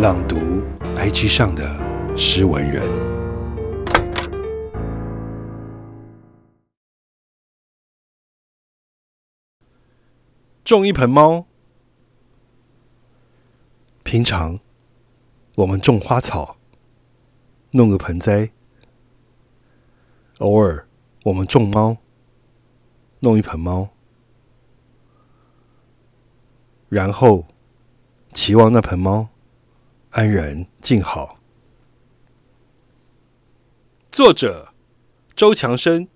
朗读 IG 上的诗文人，种一盆猫。平常我们种花草，弄个盆栽；偶尔我们种猫，弄一盆猫。然后，期望那盆猫安然静好。作者：周强生。